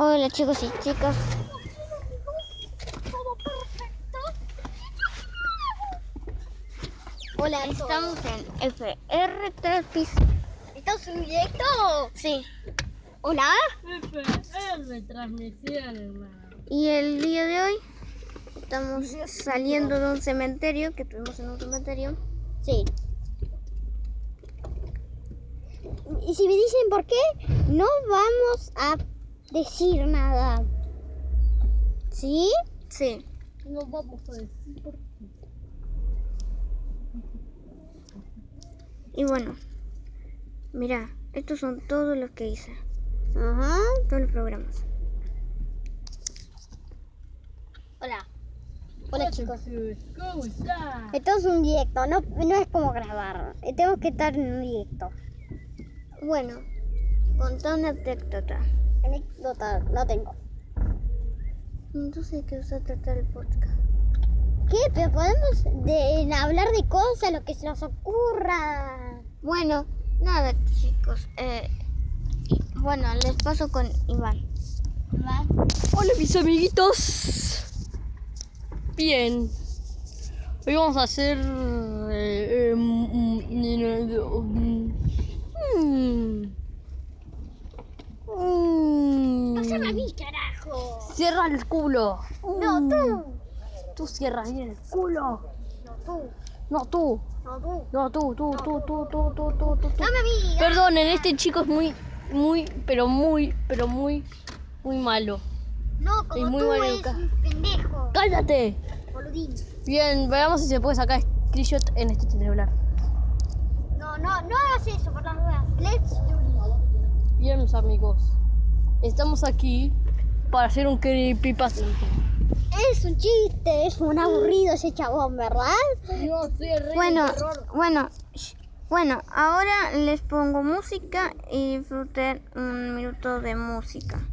Hola chicos y chicas. Todo perfecto. Hola, Estamos en FR Trapis. ¿Estamos en directo? Sí. Hola. FR transmisión, hermano. Y el día de hoy estamos saliendo de un cementerio que tuvimos en un cementerio. Sí. Y si me dicen por qué, no vamos a decir nada. ¿Sí? Sí. No vamos a decir por qué. Y bueno, mira, estos son todos los que hice. Ajá. Todos los programas. Hola. Hola chicos. Esto es un directo, no, no es como grabar. Tengo que estar en un directo. Bueno, contá una anécdota. Anécdota, no tengo. Entonces, ¿qué vas a tratar el podcast? ¿Qué? Pero podemos de, hablar de cosas, lo que se nos ocurra. Bueno, nada, chicos. Eh, bueno, les paso con Iván. Hola mis amiguitos. Bien. Hoy vamos a hacer... eh, eh, Pásame a mí, carajo. Cierra el culo. No, Mm. tú. Tú cierras bien el culo. No, tú. No, tú. No, tú. No, tú, tú, tú, tú, tú, tú, tú, tú, tú. Dame a mí. Perdonen, este chico es muy, muy, pero muy, pero muy, muy malo. No, como muy tú maleduca. es un pendejo. ¡Cállate! Boludín. Bien, veamos si se puede sacar screenshot en este celular. No, no, no hagas eso por las dudas. Let's do it. Bien, amigos. Estamos aquí para hacer un creepypasta. Es un chiste, es un aburrido ese chabón, ¿verdad? No sé, rey Bueno, terror. bueno, sh- bueno, ahora les pongo música y disfruten un minuto de música.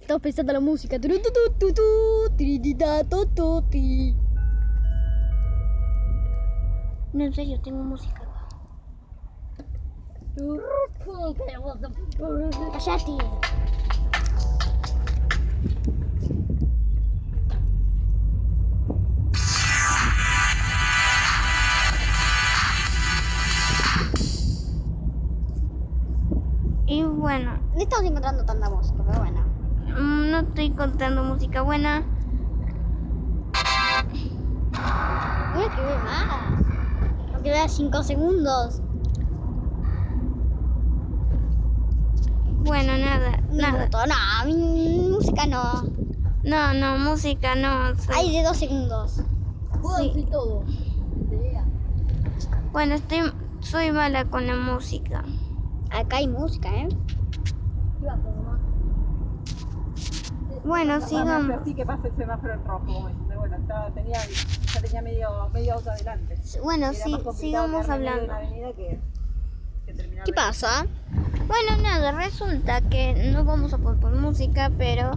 Estamos pensando en la música. Turu, tu, tu, tu, tu, tiritita, tu, tu, ti. No, en serio, tengo música. Cállate. Y bueno, No estamos encontrando tanta música, pero bueno. mm, no estoy contando música buena. No que ver más. No que vea 5 segundos. Bueno, nada, nada. Minuto. No, mi- música no. No, no, música no. soy- Hay de 2 segundos. Jodas y todo. Bueno, estoy, soy mala con la música. Acá hay música, ¿eh? Bueno, sigamos. así que pasa el semáforo en rojo, como diciendo, bueno, ya tenía, ya tenía medio, medio auto adelante. Bueno, Era sí, complicado sigamos quedarme en medio de hablando. una avenida que, que terminar ¿Qué de- pasa? Bueno, nada, resulta que no vamos a poner música, pero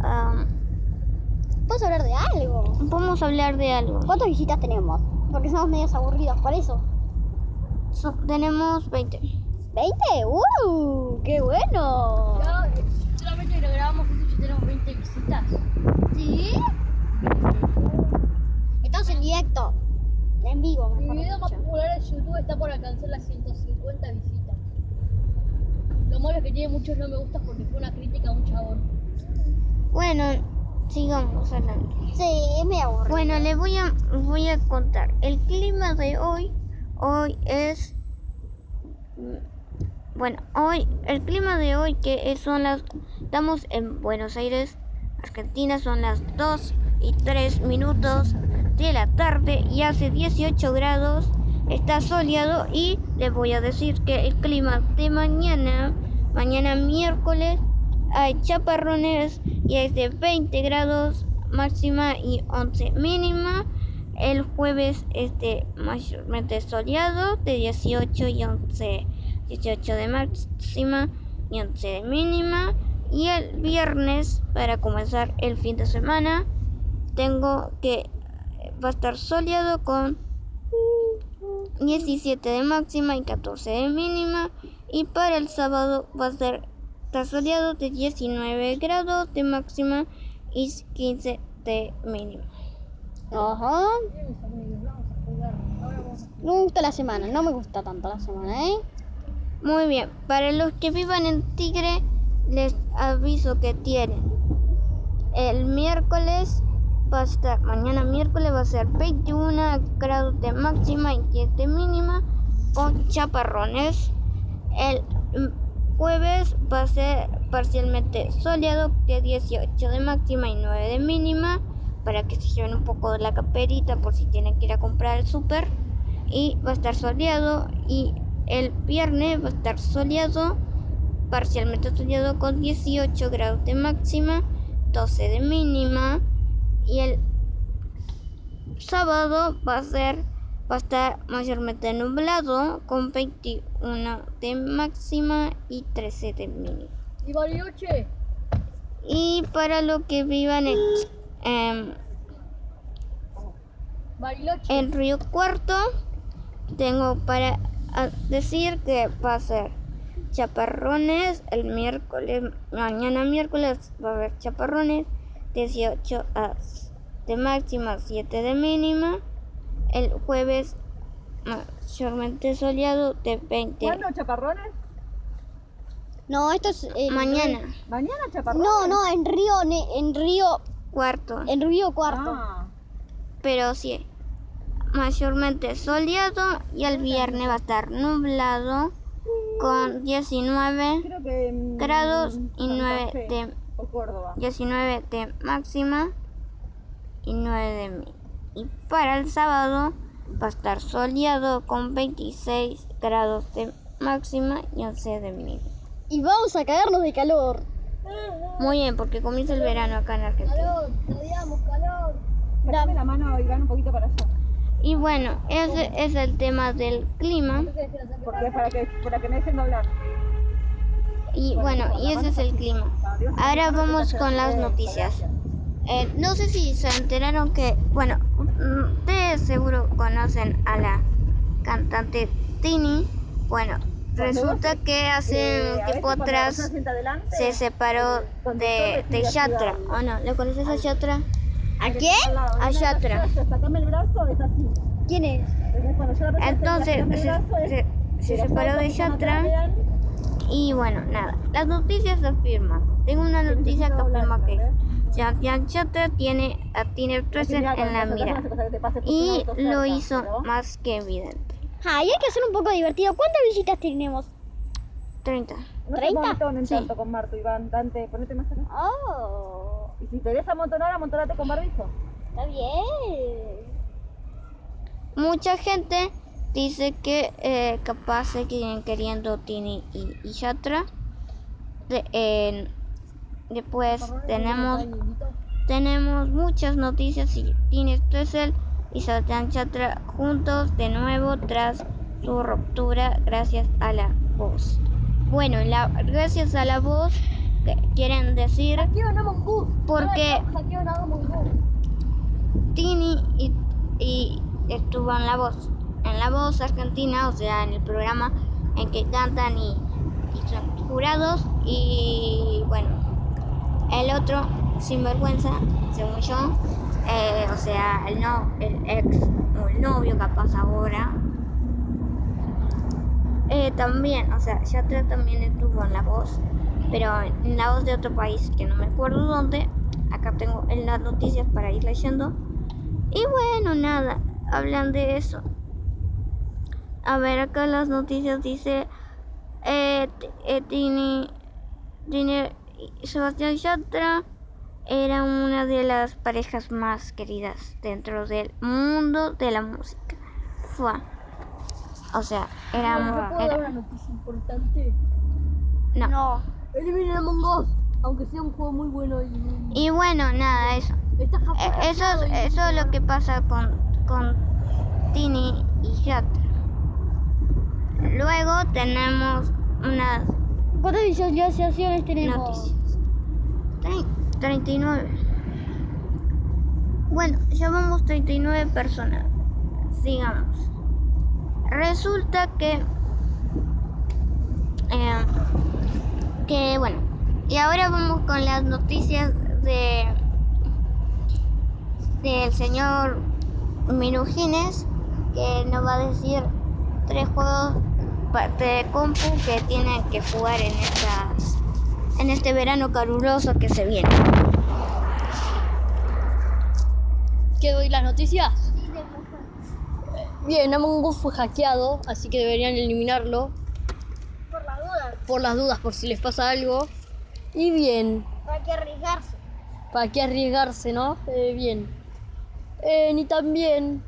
am, Vamos a hablar de algo. vamos a hablar de algo. ¿Cuántas visitas tenemos? Porque somos medios aburridos, por eso. So- tenemos 20. ¿20? ¡Uh! ¡Qué bueno! Ya, solamente lo grabamos juntos y tenemos 20 visitas. ¿Sí? Estamos en directo. En vivo, Mi video más popular en YouTube está por alcanzar las 150 visitas. Lo malo es que tiene muchos no me gustas porque fue una crítica a un chabón. Bueno, sigamos hablando. Sí, es medio aburrido. Bueno, les voy a, voy a contar. El clima de hoy, hoy es... Bueno, hoy, el clima de hoy que es- son las... Estamos en Buenos Aires, Argentina, son las 2 y 3 minutos de la tarde y hace 18 grados, está soleado y les voy a decir que el clima de mañana, mañana miércoles, hay chaparrones y es de 20 grados máxima y 11 mínima. El jueves es de mayormente soleado, de 18 y 11, 18 de máxima y 11 de mínima. Y el viernes, para comenzar el fin de semana, tengo que va a estar soleado con 17 de máxima y 14 de mínima. Y para el sábado va a ser soleado de 19 grados de máxima y 15 de mínima. Ajá. Me gusta la semana, no me gusta tanto la semana, ¿eh? Muy bien, para los que vivan en Tigre, les aviso que tienen el miércoles va a estar, mañana miércoles va a ser 21 grados de máxima y 10 de mínima con chaparrones. El jueves va a ser parcialmente soleado de 18 de máxima y 9 de mínima para que se lleven un poco de la caperita por si tienen que ir a comprar el súper. Y va a estar soleado y el viernes va a estar soleado parcialmente soleado con 18 grados de máxima 12 de mínima. Y el sábado va a ser va a estar mayormente nublado con 21 de máxima y 13 de mínima ¿Y Bariloche? y para lo que vivan en, Bariloche. en Río Cuarto tengo para decir que va a ser chaparrones el miércoles, mañana miércoles va a haber chaparrones, 18 a- de máxima, 7 de mínima, el jueves mayormente soleado de 20 ¿Cuándo, chaparrones? No, esto es el- mañana, ¿Mañana, chaparrones? No, no, en Río, Ne- en Río, cuarto, en Río Cuarto. Ah, pero sí, mayormente soleado y el viernes va a estar nublado con 19 creo que... mm, grados y Santa 9 Fe de O Córdoba. 19 de máxima y 9 de mínima. Y para el sábado va a estar soleado con 26 grados de máxima y 11 de mínima. Y vamos a caernos de calor. Muy bien, porque comienza el verano acá en Argentina. Calor, te odiamos, calor. Sacame la mano, Iván, un poquito para allá. Y bueno, ese es el tema del clima. Porque para que, para que me dejen doblar. Y bueno, y ese es el clima. Ahora vamos con las noticias. Eh, no sé si se enteraron que, bueno, ustedes seguro conocen a la cantante Tini. Bueno, resulta que hace un tiempo atrás se separó de, de Yatra. ¿O no? ¿Le conoces a Yatra? ¿A quién? A Yatra. ¿Quién es? Entonces, se, se- separó de Yatra. Y bueno, nada, las noticias afirman. Tengo una noticia que afirma que Yatra tiene a Tiner Treasure en la mira. Y lo hizo más que evidente. Ah, y hay que hacer un poco divertido. ¿Cuántas visitas tenemos? 30. No se 30? amontonen Sí. tanto con Marto, Iván. Dante, ponete más acá. Oh, Y si te querés amontonar, amontonate con barbijo. está bien. Mucha gente dice que eh, capaz se siguen queriendo Tini y, y Yatra. De- después tenemos tenemos muchas noticias y Tini Stoessel y Sebastián Yatra juntos de nuevo tras su ruptura gracias a la voz. Bueno, la, gracias a la voz que quieren decir. Porque-. Tini y, y estuvo en la voz, en la voz argentina, o sea, en el programa en que cantan y, y son jurados. Y bueno, el otro, sinvergüenza, según yo, eh, o sea, el, no, el ex o el novio capaz ahora. eh, también, o sea, Yatra también estuvo en la voz, pero en la voz de otro país que no me acuerdo dónde. Acá tengo en las noticias para ir leyendo. Y bueno, nada, hablan de eso. A ver, acá las noticias dice eh, eh, Tini y Sebastián Yatra era una de las parejas más queridas dentro del mundo de la música. Fue. O sea, era, ¿No puedo dar una era noticia importante? no. No. Eliminen Among Us. Aunque sea un juego muy bueno y... Y bueno, nada, eso. Eh, Eso es, eso es lo que pasa con, con Tini y Yatra. Luego tenemos unas ¿Cuántas visualizaciones tenemos? noticias. Tre- 39. Bueno, ya vamos 39 personas. Sigamos. Resulta que eh, que bueno. Y ahora vamos con las noticias de del señor Minujines que nos va a decir tres juegos pa- de compu que tienen que jugar en esta en este verano caluroso que se viene. ¿Qué doy las noticias? Bien, Among Us fue hackeado, así que deberían eliminarlo. Por la duda, Por las dudas, por si les pasa algo. Y bien, hay que arriesgarse. ¿para qué arriesgarse, no? Eh, bien. Eh, ni también.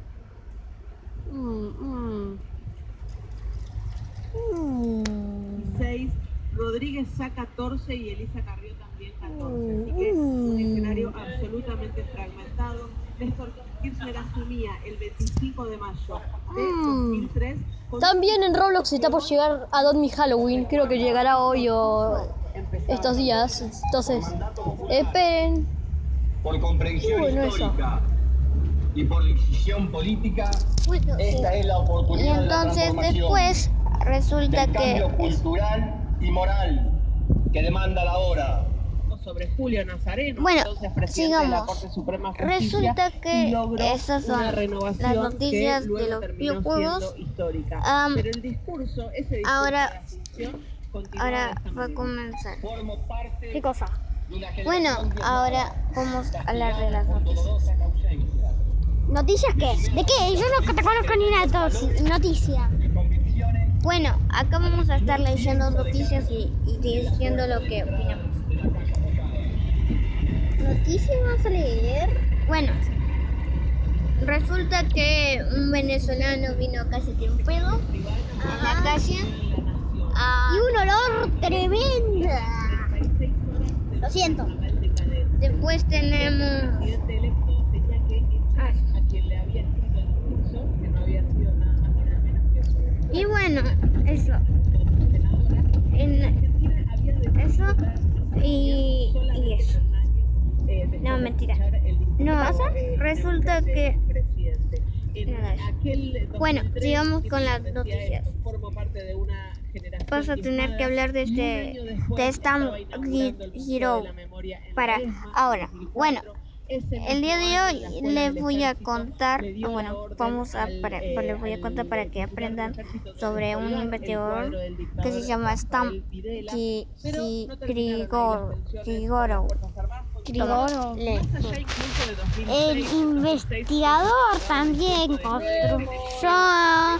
Rodríguez Sá 14 y Elisa Carrió también 14. Así que un escenario absolutamente fragmentado. Néstor Kirchner asumía el 25 de mayo de 2003. con También en Roblox está por llegar a Don Mi Halloween. Creo que llegará hoy o estos días. Entonces, esperen. por comprensión eso. histórica y por decisión política, esta es la Y oportunidad de la entonces transformación, después resulta del cambio que cultural y moral que demanda la hora. sobre Julio Nazareno, Bueno, entonces presidente de la sigamos. Corte Suprema de Justicia, Resulta que y logró esas son una renovación las noticias que luego de los videojuegos. siendo histórica. Am, Pero el discurso, ese discurso ahora- de la función, Ahora va a comenzar. Formo parte ¿Qué cosa? Bueno, ahora vamos a hablar de las noticias. ausencia, ¿Noticias qué? ¿De qué? Yo no te conozco ni una noticia. Bueno, acá vamos a estar leyendo noticias y, y diciendo lo que opinamos. ¿Noticias vas a leer? Bueno, resulta que un venezolano vino tiró un pedo en la calle. Ah, Y un olor tremendo. Lo siento. después tenemos presidente electo tenía que echar a quien le había escrito el discurso, que no había sido nada más ni nada menos que su y bueno, eso. En, eso y, y eso. No, mentira. escuchar el discurso, No, eh, resulta que- Bueno, 2003, sigamos con las noticias. Vas a tener que hablar de este de Stamp Hero para ahora. 2004. Bueno, el día de hoy les voy a contar, bueno, vamos a para- eh, les voy a contar para que aprendan sobre un investigador que se llama Ki- Ki- Grigor- Grigorov. Le- 2006, El 2006, investigador también construyó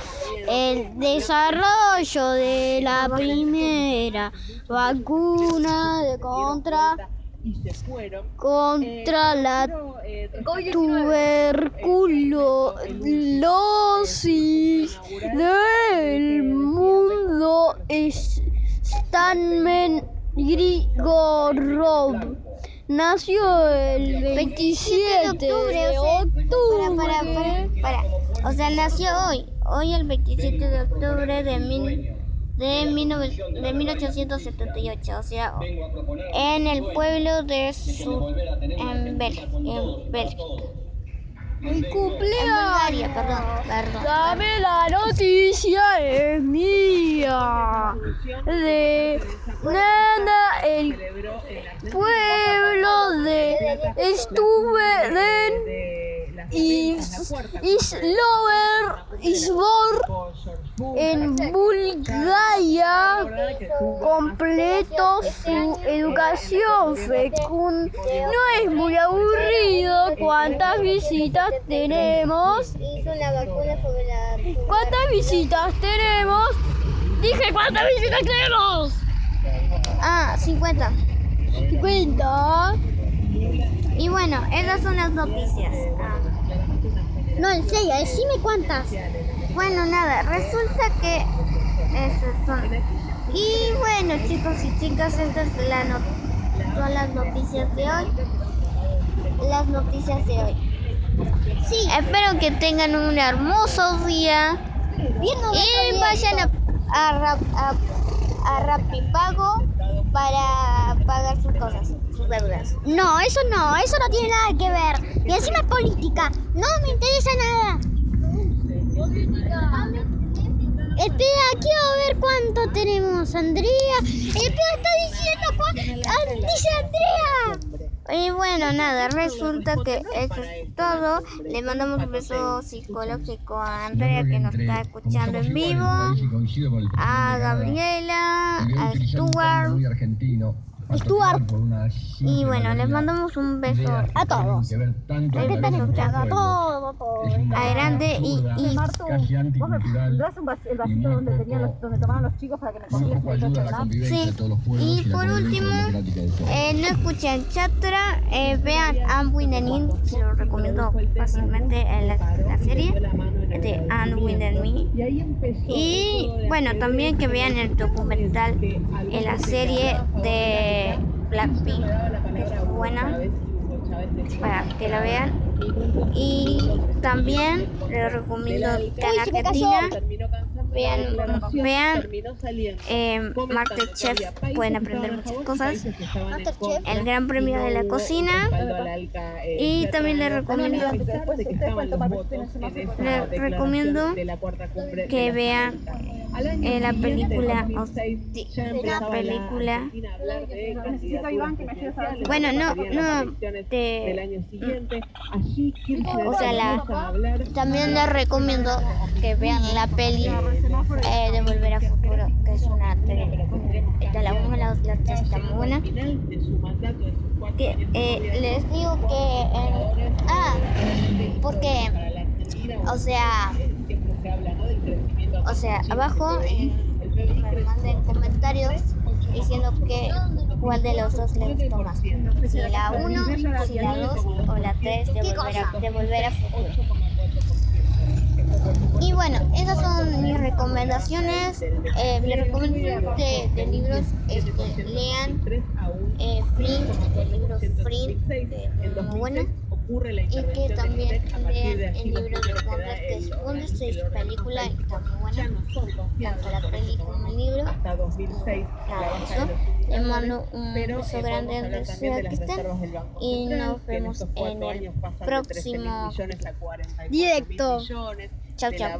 el desarrollo de la primera vacuna de contra. Contra la Quiero, eh, tuberculosis del mundo. Es Stanmen Grigorov nació el 27 de octubre. Para, para, para, para. O sea, nació hoy, hoy el 27 de octubre de mil, de, 19 de 1878, o sea, en el pueblo de de su, volver a tener una en Bélgica. Mi En Bulgaria, perdón, perdón. Dame la noticia, es mía. De nada, el pueblo de Stuveren is, Islover Isbor en Bulgaria completó su educación fecunda. No es muy aburrido. ¿Cuántas visitas tenemos? ¿Cuántas visitas tenemos? Dije, ¿cuántas visitas tenemos? Ah, 50. 50. Y bueno, esas son las noticias. Ah, No, en serio, decime cuántas. Bueno, nada, resulta que esas son. Y bueno, chicos y chicas, estas son la no- son las noticias de hoy. Las noticias de hoy. Sí, Espero que tengan un hermoso día. Y vayan a, a, a, a Rapipago para pagar sus cosas, sus deudas. no, eso no, eso no tiene nada que ver. Y encima es política. No me interesa nada. Espera, quiero ver cuánto tenemos, Andrea. Espera, está diciendo cuánto. Ah, dice Andrea. Y bueno, nada, resulta que eso es todo. Le mandamos un beso psicológico a Andrea que nos está escuchando en vivo, a Gabriela, a Stuart. Stuart. Y bueno, les mandamos un beso A todos. El ¿Qué están beso escuchando? A todos, todos. a grande y, y Casi anticultural. ¿Das un, vas- el vasito donde, tenían los, donde tomaban los chicos para que me Muy convivencia Sí. de Y por último, de eh, no escuchan Chatra, eh, vean Anne with an In, se lo recomiendo fácilmente en la, la serie de Anne with an Me. Y bueno, también que vean el documental en la serie de Blackpink, que es buena, para que la vean. y también les recomiendo que en. Argentina vean, vean eh, Masterchef, pueden aprender muchas cosas. El Gran Premio de la cocina. eh, Y también les recomiendo- Les recomiendo que vean. Al año eh, la siguiente, película, en o 2006, sí, ya la película. Argentina a hablar de Necesito, candidaturas Iván, que me ayudes a ver si- presidenciales, Bueno, no, no, elecciones de- del año siguiente. Allí Kirchner O sea, la- También les recomiendo que vean la peli eh, de Volver a Futuro, que es una de, de la 1 a la 2 la 3 está muy buena. final de su mandato de sus cuatro Que, años de eh, les digo que ah, porque, o sea, eh, siempre se habla ¿no? del crecimiento o sea, abajo creció manden comentarios diciendo que cuál de los dos les gustó más. Si la 1, si la 2 o la 3 de volver a, de volver a futuro. Y bueno, esas son mis recomendaciones. Eh, mi recomendación de, de libros es que lean eh, Flint, el libro Flint, que es muy bueno. Y que también lean el libro de Wonder, que es Wonder Stage película, y está muy buena. Tanto la peli como el libro. Hasta Y 2006, nada, la eso. de Les mando un beso grande donde sea de que estén. Y nos vemos en el años pasan de 13.000 próximo millones a 44 Directo. de chau. la